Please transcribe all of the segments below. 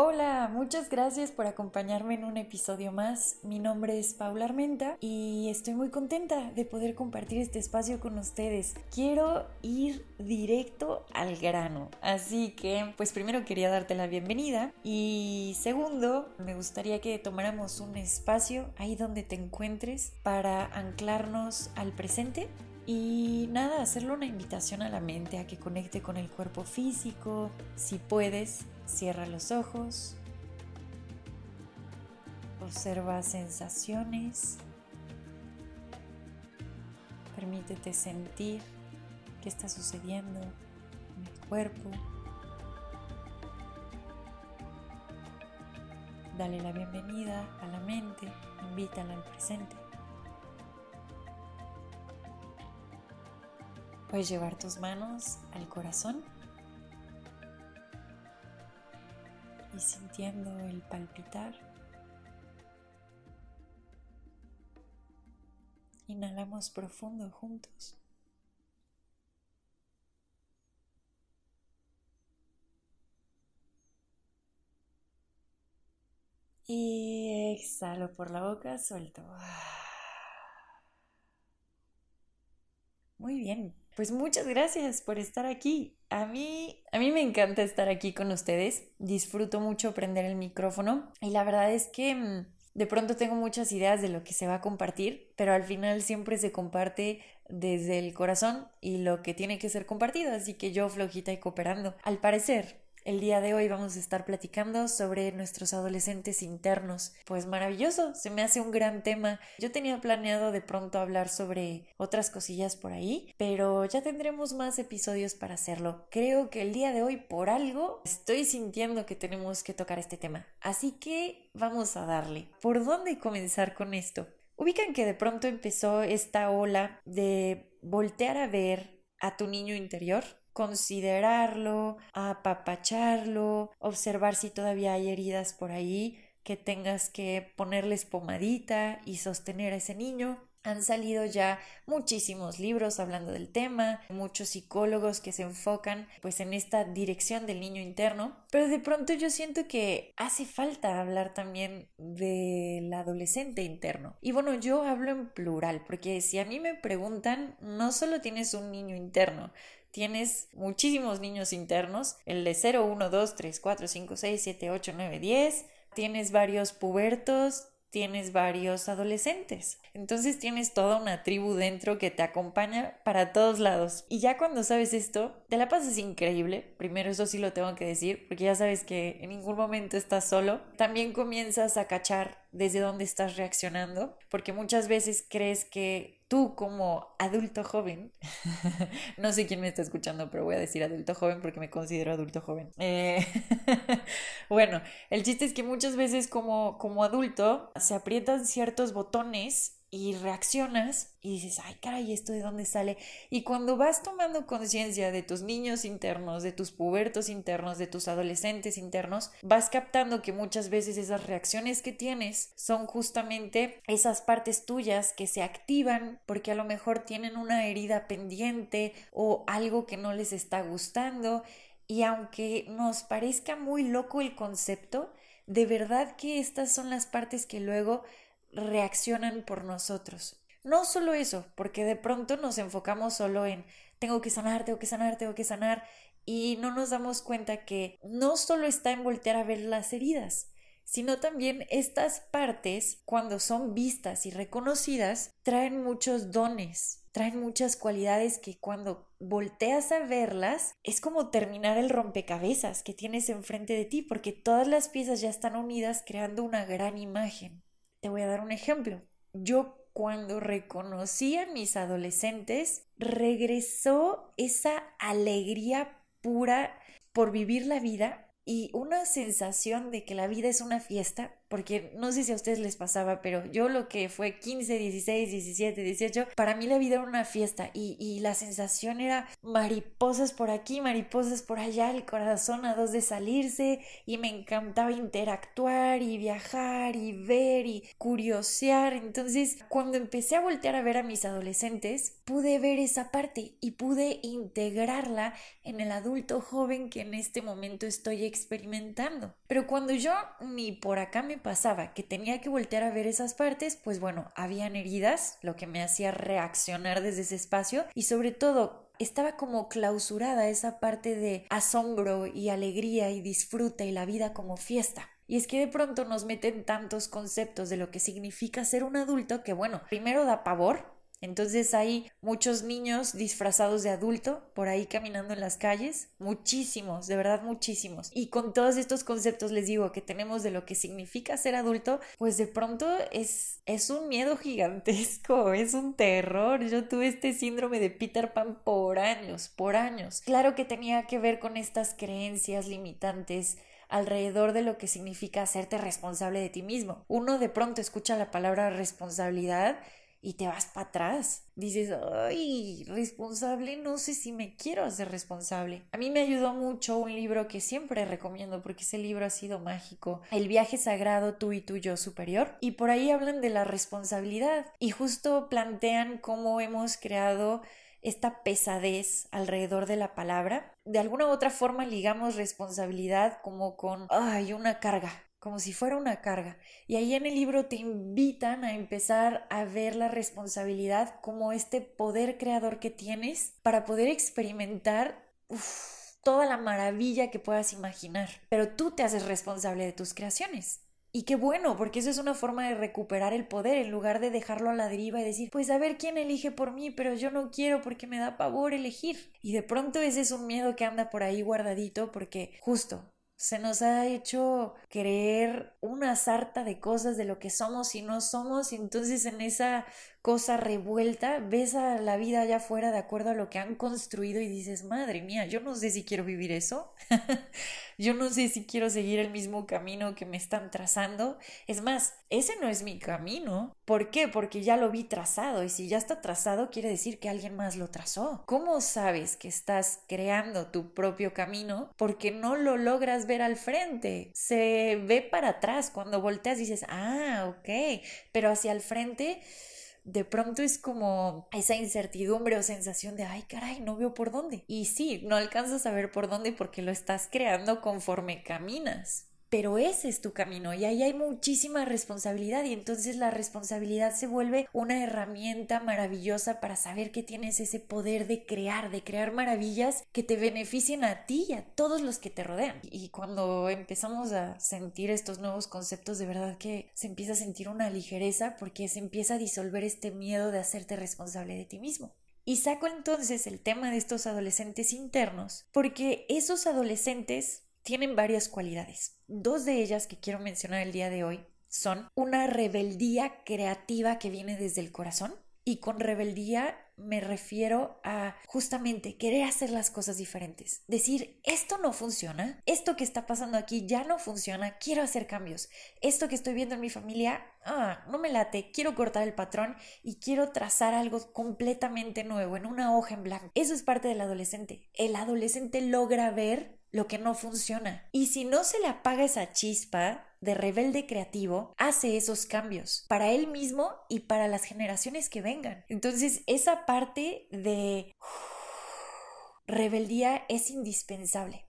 Hola, muchas gracias por acompañarme en un episodio más. Mi nombre es Paula Armenta y estoy muy contenta de poder compartir este espacio con ustedes. Quiero ir directo al grano, así que pues primero quería darte la bienvenida y segundo me gustaría que tomáramos un espacio ahí donde te encuentres para anclarnos al presente y nada, hacerle una invitación a la mente a que conecte con el cuerpo físico. Si puedes, cierra los ojos. Observa sensaciones. Permítete sentir qué está sucediendo en el cuerpo. Dale la bienvenida a la mente, invítala al presente. Puedes llevar tus manos al corazón y sintiendo el palpitar. Inhalamos profundo juntos. Y exhalo por la boca, suelto. Muy bien, pues muchas gracias por estar aquí. A mí, a mí me encanta estar aquí con ustedes. Disfruto mucho prender el micrófono y la verdad es que mm, de pronto tengo muchas ideas de lo que se va a compartir, pero al final siempre se comparte desde el corazón y lo que tiene que ser compartido, así que yo flojita y cooperando. Al parecer, el día de hoy vamos a estar platicando sobre nuestros adolescentes internos. Pues maravilloso, se me hace un gran tema. Yo tenía planeado de pronto hablar sobre otras cosillas por ahí, pero ya tendremos más episodios para hacerlo. Creo que el día de hoy por algo estoy sintiendo que tenemos que tocar este tema. Así que vamos a darle. ¿Por dónde comenzar con esto? Ubican que de pronto empezó esta ola de voltear a ver a tu niño interior considerarlo, apapacharlo, observar si todavía hay heridas por ahí, que tengas que ponerles pomadita y sostener a ese niño. Han salido ya muchísimos libros hablando del tema, muchos psicólogos que se enfocan pues en esta dirección del niño interno, pero de pronto yo siento que hace falta hablar también del adolescente interno. Y bueno, yo hablo en plural, porque si a mí me preguntan, no solo tienes un niño interno, tienes muchísimos niños internos, el de 0, 1, 2, 3, 4, 5, 6, 7, 8, 9, 10, tienes varios pubertos, tienes varios adolescentes. Entonces tienes toda una tribu dentro que te acompaña para todos lados. Y ya cuando sabes esto, te la pasas increíble. Primero eso sí lo tengo que decir, porque ya sabes que en ningún momento estás solo. También comienzas a cachar desde dónde estás reaccionando, porque muchas veces crees que tú como adulto joven, no sé quién me está escuchando, pero voy a decir adulto joven porque me considero adulto joven. Eh, bueno, el chiste es que muchas veces como, como adulto se aprietan ciertos botones y reaccionas y dices, ay caray, ¿esto de dónde sale? Y cuando vas tomando conciencia de tus niños internos, de tus pubertos internos, de tus adolescentes internos, vas captando que muchas veces esas reacciones que tienes son justamente esas partes tuyas que se activan porque a lo mejor tienen una herida pendiente o algo que no les está gustando. Y aunque nos parezca muy loco el concepto, de verdad que estas son las partes que luego reaccionan por nosotros. No solo eso, porque de pronto nos enfocamos solo en tengo que sanar, tengo que sanar, tengo que sanar y no nos damos cuenta que no solo está en voltear a ver las heridas, sino también estas partes, cuando son vistas y reconocidas, traen muchos dones, traen muchas cualidades que cuando volteas a verlas es como terminar el rompecabezas que tienes enfrente de ti, porque todas las piezas ya están unidas creando una gran imagen. Te voy a dar un ejemplo. Yo cuando reconocí a mis adolescentes, regresó esa alegría pura por vivir la vida y una sensación de que la vida es una fiesta porque no sé si a ustedes les pasaba, pero yo lo que fue 15, 16, 17, 18, para mí la vida era una fiesta y, y la sensación era mariposas por aquí, mariposas por allá, el corazón a dos de salirse y me encantaba interactuar y viajar y ver y curiosear. Entonces, cuando empecé a voltear a ver a mis adolescentes, pude ver esa parte y pude integrarla en el adulto joven que en este momento estoy experimentando. Pero cuando yo ni por acá me pasaba que tenía que voltear a ver esas partes, pues bueno, habían heridas, lo que me hacía reaccionar desde ese espacio y sobre todo estaba como clausurada esa parte de asombro y alegría y disfruta y la vida como fiesta. Y es que de pronto nos meten tantos conceptos de lo que significa ser un adulto que bueno, primero da pavor, entonces hay muchos niños disfrazados de adulto por ahí caminando en las calles, muchísimos, de verdad muchísimos. Y con todos estos conceptos les digo que tenemos de lo que significa ser adulto, pues de pronto es, es un miedo gigantesco, es un terror. Yo tuve este síndrome de Peter Pan por años, por años. Claro que tenía que ver con estas creencias limitantes alrededor de lo que significa hacerte responsable de ti mismo. Uno de pronto escucha la palabra responsabilidad y te vas para atrás. Dices, ay, responsable, no sé si me quiero hacer responsable. A mí me ayudó mucho un libro que siempre recomiendo porque ese libro ha sido mágico, El viaje sagrado tú y tu yo superior. Y por ahí hablan de la responsabilidad y justo plantean cómo hemos creado esta pesadez alrededor de la palabra. De alguna u otra forma ligamos responsabilidad como con, ay, una carga, como si fuera una carga. Y ahí en el libro te invitan a empezar a ver la responsabilidad como este poder creador que tienes para poder experimentar toda la maravilla que puedas imaginar. Pero tú te haces responsable de tus creaciones. Y qué bueno, porque eso es una forma de recuperar el poder en lugar de dejarlo a la deriva y decir, pues a ver quién elige por mí, pero yo no quiero porque me da pavor elegir. Y de pronto ese es un miedo que anda por ahí guardadito porque justo se nos ha hecho creer una sarta de cosas de lo que somos y no somos, y entonces en esa cosa revuelta ves a la vida allá afuera de acuerdo a lo que han construido y dices, madre mía, yo no sé si quiero vivir eso, yo no sé si quiero seguir el mismo camino que me están trazando. Es más, ese no es mi camino. ¿Por qué? Porque ya lo vi trazado y si ya está trazado quiere decir que alguien más lo trazó. ¿Cómo sabes que estás creando tu propio camino? Porque no lo logras ver al frente. Se ve para atrás. Cuando volteas dices, ah, ok, pero hacia el frente de pronto es como esa incertidumbre o sensación de, ay caray, no veo por dónde. Y sí, no alcanzas a ver por dónde porque lo estás creando conforme caminas pero ese es tu camino y ahí hay muchísima responsabilidad y entonces la responsabilidad se vuelve una herramienta maravillosa para saber que tienes ese poder de crear, de crear maravillas que te beneficien a ti y a todos los que te rodean. Y cuando empezamos a sentir estos nuevos conceptos, de verdad que se empieza a sentir una ligereza porque se empieza a disolver este miedo de hacerte responsable de ti mismo. Y saco entonces el tema de estos adolescentes internos porque esos adolescentes tienen varias cualidades. Dos de ellas que quiero mencionar el día de hoy son una rebeldía creativa que viene desde el corazón y con rebeldía me refiero a justamente querer hacer las cosas diferentes. Decir, esto no funciona, esto que está pasando aquí ya no funciona, quiero hacer cambios. Esto que estoy viendo en mi familia, ah, no me late, quiero cortar el patrón y quiero trazar algo completamente nuevo en una hoja en blanco. Eso es parte del adolescente. El adolescente logra ver lo que no funciona. Y si no se le apaga esa chispa de rebelde creativo, hace esos cambios para él mismo y para las generaciones que vengan. Entonces, esa parte de rebeldía es indispensable.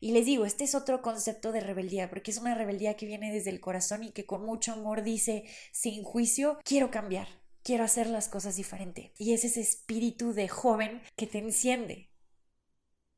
Y les digo, este es otro concepto de rebeldía, porque es una rebeldía que viene desde el corazón y que con mucho amor dice, sin juicio, quiero cambiar, quiero hacer las cosas diferente. Y es ese espíritu de joven que te enciende,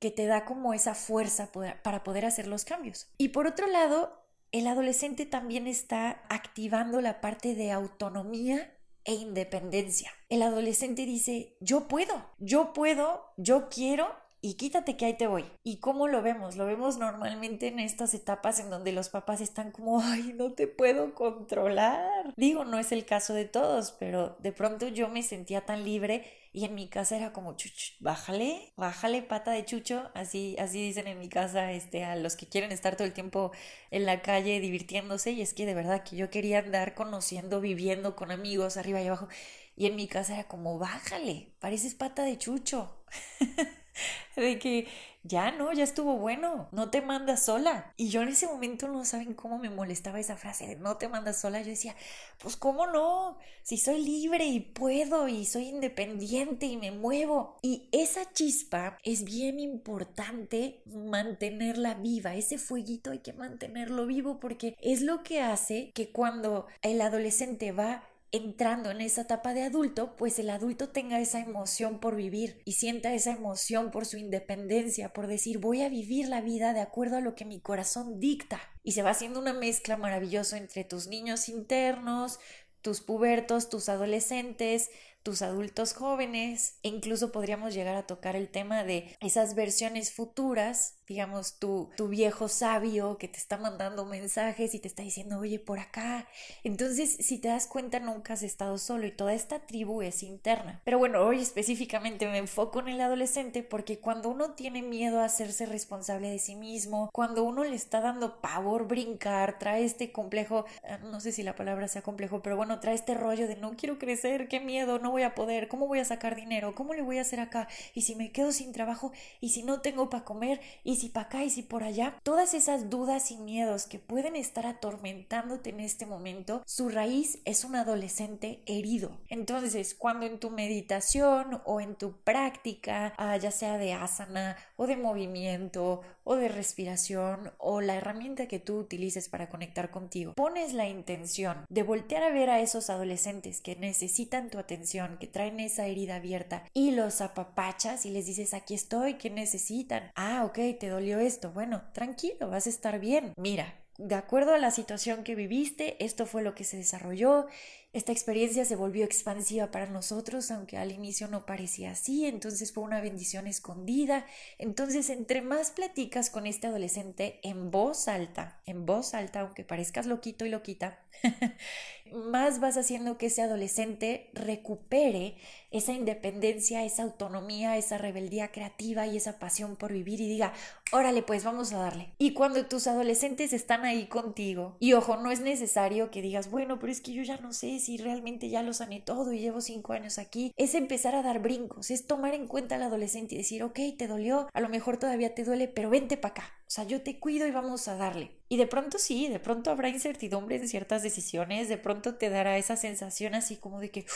que te da como esa fuerza para poder hacer los cambios. Y por otro lado, el adolescente también está activando la parte de autonomía e independencia. El adolescente dice, yo puedo, yo puedo, yo quiero y quítate que ahí te voy. ¿Y cómo lo vemos? Lo vemos normalmente en estas etapas en donde los papás están como, ay, no te puedo controlar. Digo, no es el caso de todos, pero de pronto yo me sentía tan libre y en mi casa era como, chuch, bájale, bájale pata de chucho, así, así dicen en mi casa, este, a los que quieren estar todo el tiempo en la calle divirtiéndose, y es que de verdad que yo quería andar conociendo, viviendo con amigos arriba y abajo, y en mi casa era como, bájale, pareces pata de chucho. de que ya no, ya estuvo bueno, no te mandas sola. Y yo en ese momento no saben cómo me molestaba esa frase de no te mandas sola. Yo decía, pues cómo no, si soy libre y puedo y soy independiente y me muevo. Y esa chispa es bien importante mantenerla viva, ese fueguito hay que mantenerlo vivo porque es lo que hace que cuando el adolescente va entrando en esa etapa de adulto, pues el adulto tenga esa emoción por vivir y sienta esa emoción por su independencia, por decir voy a vivir la vida de acuerdo a lo que mi corazón dicta. Y se va haciendo una mezcla maravillosa entre tus niños internos, tus pubertos, tus adolescentes, tus adultos jóvenes e incluso podríamos llegar a tocar el tema de esas versiones futuras digamos, tu, tu viejo sabio que te está mandando mensajes y te está diciendo, oye, por acá. Entonces, si te das cuenta, nunca has estado solo y toda esta tribu es interna. Pero bueno, hoy específicamente me enfoco en el adolescente porque cuando uno tiene miedo a hacerse responsable de sí mismo, cuando uno le está dando pavor brincar, trae este complejo, ah, no sé si la palabra sea complejo, pero bueno, trae este rollo de no quiero crecer, qué miedo, no voy a poder, ¿cómo voy a sacar dinero? ¿Cómo le voy a hacer acá? Y si me quedo sin trabajo, y si no tengo para comer, y si para acá y si por allá, todas esas dudas y miedos que pueden estar atormentándote en este momento, su raíz es un adolescente herido. Entonces, cuando en tu meditación o en tu práctica, ah, ya sea de asana o de movimiento o de respiración o la herramienta que tú utilices para conectar contigo, pones la intención de voltear a ver a esos adolescentes que necesitan tu atención, que traen esa herida abierta y los apapachas y les dices aquí estoy, ¿qué necesitan? Ah, ok, te dolió esto. Bueno, tranquilo, vas a estar bien. Mira, de acuerdo a la situación que viviste, esto fue lo que se desarrolló. Esta experiencia se volvió expansiva para nosotros, aunque al inicio no parecía así, entonces fue una bendición escondida. Entonces, entre más platicas con este adolescente en voz alta, en voz alta, aunque parezcas loquito y loquita, más vas haciendo que ese adolescente recupere esa independencia, esa autonomía, esa rebeldía creativa y esa pasión por vivir y diga, órale, pues vamos a darle. Y cuando tus adolescentes están ahí contigo, y ojo, no es necesario que digas, bueno, pero es que yo ya no sé si realmente ya lo sané todo y llevo cinco años aquí, es empezar a dar brincos, es tomar en cuenta al adolescente y decir, ok, te dolió, a lo mejor todavía te duele, pero vente para acá. O sea, yo te cuido y vamos a darle. Y de pronto sí, de pronto habrá incertidumbre en ciertas decisiones, de pronto te dará esa sensación así como de que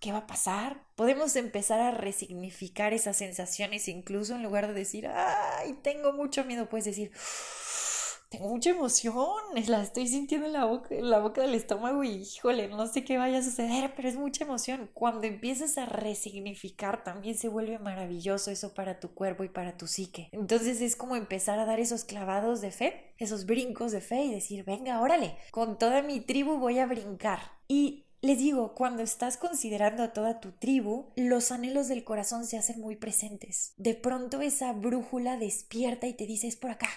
¿qué va a pasar? Podemos empezar a resignificar esas sensaciones, incluso en lugar de decir, ay, tengo mucho miedo, puedes decir, tengo mucha emoción, la estoy sintiendo en la boca, en la boca del estómago y híjole, no sé qué vaya a suceder, pero es mucha emoción. Cuando empiezas a resignificar, también se vuelve maravilloso eso para tu cuerpo y para tu psique. Entonces es como empezar a dar esos clavados de fe, esos brincos de fe y decir, venga, órale, con toda mi tribu voy a brincar. Y les digo, cuando estás considerando a toda tu tribu, los anhelos del corazón se hacen muy presentes. De pronto esa brújula despierta y te dice es por acá,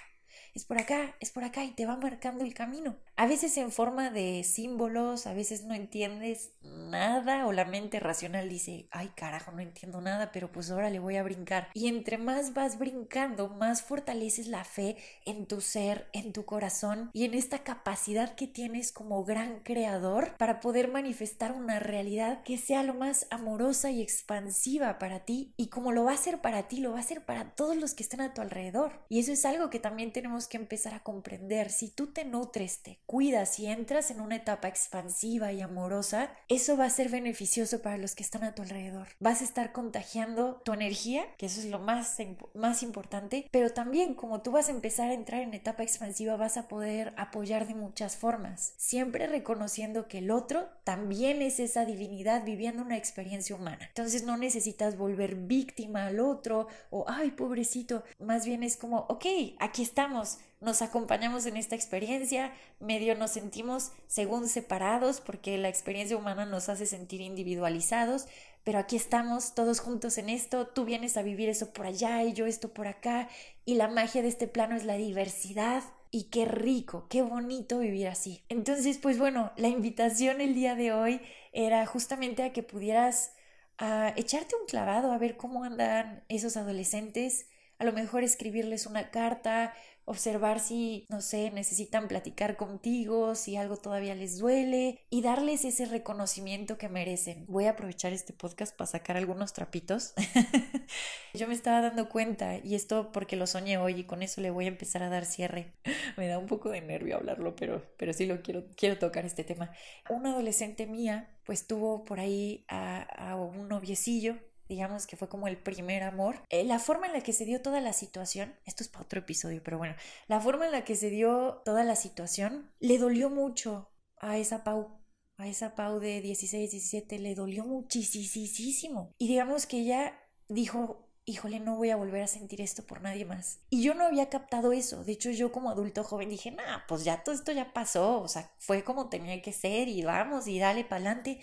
es por acá, es por acá y te va marcando el camino. A veces en forma de símbolos, a veces no entiendes nada o la mente racional dice, ay carajo, no entiendo nada, pero pues ahora le voy a brincar. Y entre más vas brincando, más fortaleces la fe en tu ser, en tu corazón y en esta capacidad que tienes como gran creador para poder manifestar una realidad que sea lo más amorosa y expansiva para ti. Y como lo va a ser para ti, lo va a ser para todos los que están a tu alrededor. Y eso es algo que también tenemos que empezar a comprender. Si tú te nutres, te cuidas y entras en una etapa expansiva y amorosa, eso va a ser beneficioso para los que están a tu alrededor. Vas a estar contagiando tu energía, que eso es lo más, más importante, pero también como tú vas a empezar a entrar en etapa expansiva, vas a poder apoyar de muchas formas, siempre reconociendo que el otro también es esa divinidad viviendo una experiencia humana. Entonces no necesitas volver víctima al otro o, ay, pobrecito, más bien es como, ok, aquí estamos nos acompañamos en esta experiencia, medio nos sentimos según separados porque la experiencia humana nos hace sentir individualizados, pero aquí estamos todos juntos en esto, tú vienes a vivir eso por allá y yo esto por acá, y la magia de este plano es la diversidad. Y qué rico, qué bonito vivir así. Entonces, pues bueno, la invitación el día de hoy era justamente a que pudieras a echarte un clavado a ver cómo andan esos adolescentes, a lo mejor escribirles una carta, observar si, no sé, necesitan platicar contigo, si algo todavía les duele y darles ese reconocimiento que merecen. Voy a aprovechar este podcast para sacar algunos trapitos. Yo me estaba dando cuenta y esto porque lo soñé hoy y con eso le voy a empezar a dar cierre. me da un poco de nervio hablarlo, pero, pero sí lo quiero, quiero tocar este tema. Una adolescente mía pues tuvo por ahí a, a un noviecillo digamos que fue como el primer amor. Eh, la forma en la que se dio toda la situación, esto es para otro episodio, pero bueno, la forma en la que se dio toda la situación le dolió mucho a esa Pau. A esa Pau de 16, 17 le dolió muchísimo. Y digamos que ella dijo, híjole, no voy a volver a sentir esto por nadie más. Y yo no había captado eso. De hecho, yo como adulto joven dije, nah, pues ya todo esto ya pasó. O sea, fue como tenía que ser y vamos y dale para adelante.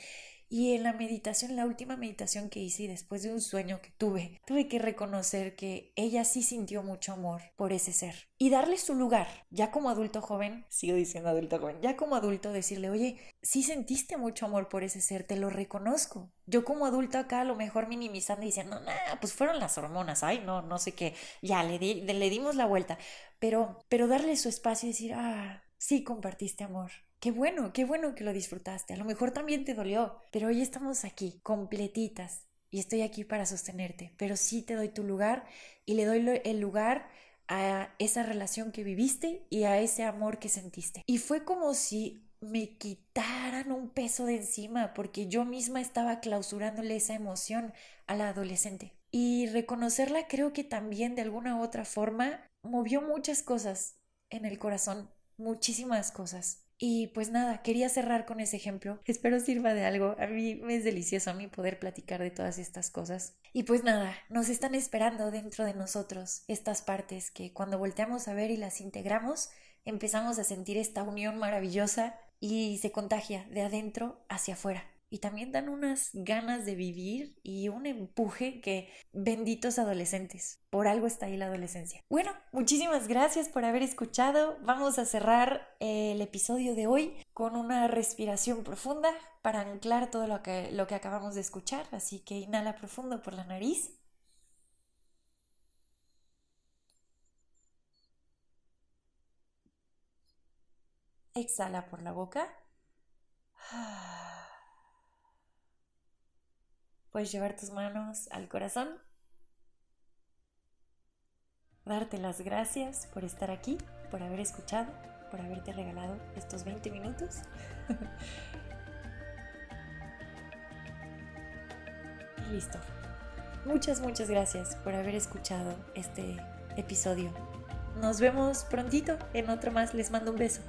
Y en la meditación, la última meditación que hice después de un sueño que tuve, tuve que reconocer que ella sí sintió mucho amor por ese ser y darle su lugar. Ya como adulto joven, sigo diciendo adulto joven, ya como adulto decirle, oye, sí sentiste mucho amor por ese ser, te lo reconozco. Yo como adulto acá a lo mejor minimizando y diciendo, nah, pues fueron las hormonas, ay, no, no sé qué, ya le, le dimos la vuelta. Pero, pero darle su espacio y decir, ah, sí compartiste amor, Qué bueno, qué bueno que lo disfrutaste. A lo mejor también te dolió, pero hoy estamos aquí, completitas, y estoy aquí para sostenerte. Pero sí te doy tu lugar y le doy el lugar a esa relación que viviste y a ese amor que sentiste. Y fue como si me quitaran un peso de encima porque yo misma estaba clausurándole esa emoción a la adolescente. Y reconocerla creo que también de alguna u otra forma movió muchas cosas en el corazón, muchísimas cosas. Y pues nada, quería cerrar con ese ejemplo. Espero sirva de algo. A mí me es delicioso a mí poder platicar de todas estas cosas. Y pues nada, nos están esperando dentro de nosotros estas partes que cuando volteamos a ver y las integramos, empezamos a sentir esta unión maravillosa y se contagia de adentro hacia afuera y también dan unas ganas de vivir y un empuje que benditos adolescentes. Por algo está ahí la adolescencia. Bueno, muchísimas gracias por haber escuchado. Vamos a cerrar el episodio de hoy con una respiración profunda para anclar todo lo que, lo que acabamos de escuchar. Así que inhala profundo por la nariz. Exhala por la boca. Puedes llevar tus manos al corazón, darte las gracias por estar aquí, por haber escuchado, por haberte regalado estos 20 minutos. y listo. Muchas, muchas gracias por haber escuchado este episodio. Nos vemos prontito en otro más. Les mando un beso.